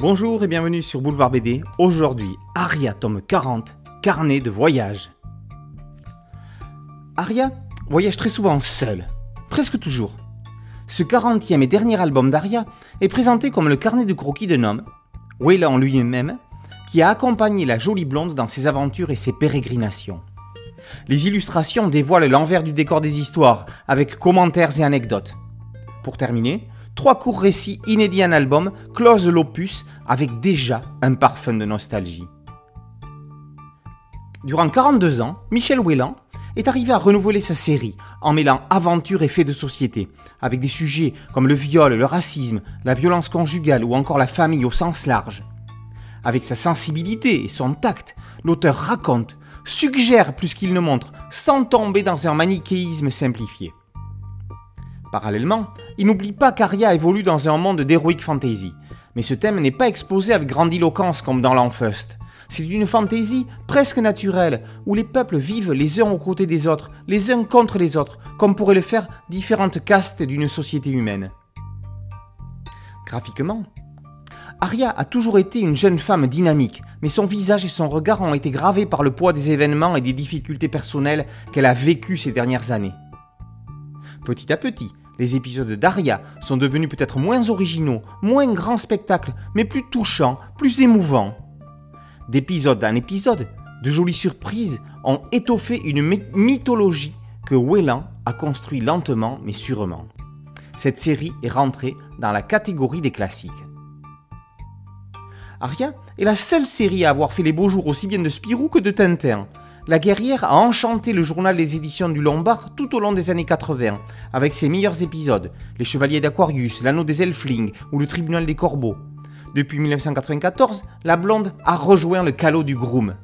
Bonjour et bienvenue sur Boulevard BD. Aujourd'hui, Aria, tome 40, carnet de voyage. Aria voyage très souvent seule, presque toujours. Ce 40e et dernier album d'Aria est présenté comme le carnet de croquis d'un homme, Wayland lui-même, qui a accompagné la jolie blonde dans ses aventures et ses pérégrinations. Les illustrations dévoilent l'envers du décor des histoires, avec commentaires et anecdotes. Pour terminer, trois courts récits inédits en album closent l'opus avec déjà un parfum de nostalgie. Durant 42 ans, Michel Whelan est arrivé à renouveler sa série en mêlant aventure et faits de société, avec des sujets comme le viol, le racisme, la violence conjugale ou encore la famille au sens large. Avec sa sensibilité et son tact, l'auteur raconte, suggère plus qu'il ne montre, sans tomber dans un manichéisme simplifié. Parallèlement, il n'oublie pas qu'Aria évolue dans un monde d'heroic fantasy, mais ce thème n'est pas exposé avec grandiloquence comme dans l'Enfust. C'est une fantaisie presque naturelle, où les peuples vivent les uns aux côtés des autres, les uns contre les autres, comme pourraient le faire différentes castes d'une société humaine. Graphiquement, Aria a toujours été une jeune femme dynamique, mais son visage et son regard ont été gravés par le poids des événements et des difficultés personnelles qu'elle a vécues ces dernières années. Petit à petit, les épisodes d'Aria sont devenus peut-être moins originaux, moins grands spectacles, mais plus touchants, plus émouvants. D'épisode en épisode, de jolies surprises ont étoffé une mythologie que Whelan a construit lentement mais sûrement. Cette série est rentrée dans la catégorie des classiques. Aria est la seule série à avoir fait les beaux jours aussi bien de Spirou que de Tintin, la guerrière a enchanté le journal des éditions du Lombard tout au long des années 80, avec ses meilleurs épisodes, Les Chevaliers d'Aquarius, L'Anneau des Elflings ou Le Tribunal des Corbeaux. Depuis 1994, la blonde a rejoint le calot du groom.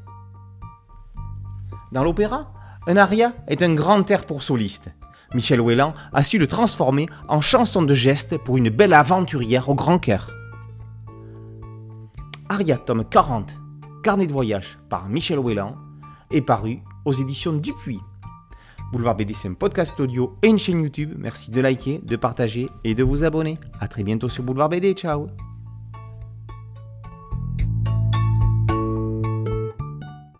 Dans l'opéra, un aria est un grand air pour soliste. Michel Whelan a su le transformer en chanson de geste pour une belle aventurière au grand cœur. Aria, tome 40, Carnet de voyage par Michel Whelan, est paru aux éditions Dupuis. Boulevard BD, c'est un podcast audio et une chaîne YouTube. Merci de liker, de partager et de vous abonner. A très bientôt sur Boulevard BD. Ciao